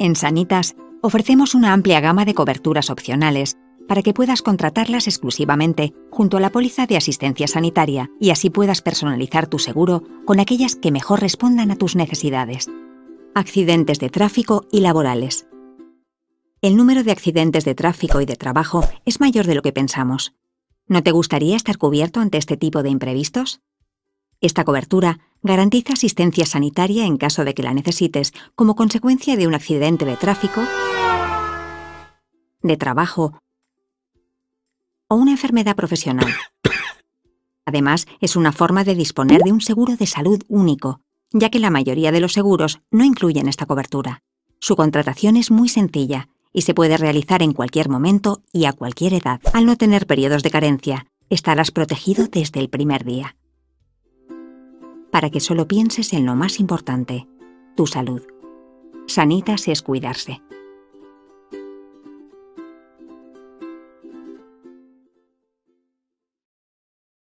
En Sanitas ofrecemos una amplia gama de coberturas opcionales para que puedas contratarlas exclusivamente junto a la póliza de asistencia sanitaria y así puedas personalizar tu seguro con aquellas que mejor respondan a tus necesidades. Accidentes de tráfico y laborales. El número de accidentes de tráfico y de trabajo es mayor de lo que pensamos. ¿No te gustaría estar cubierto ante este tipo de imprevistos? Esta cobertura garantiza asistencia sanitaria en caso de que la necesites como consecuencia de un accidente de tráfico, de trabajo o una enfermedad profesional. Además, es una forma de disponer de un seguro de salud único, ya que la mayoría de los seguros no incluyen esta cobertura. Su contratación es muy sencilla y se puede realizar en cualquier momento y a cualquier edad. Al no tener periodos de carencia, estarás protegido desde el primer día. Para que solo pienses en lo más importante, tu salud. Sanitas es cuidarse.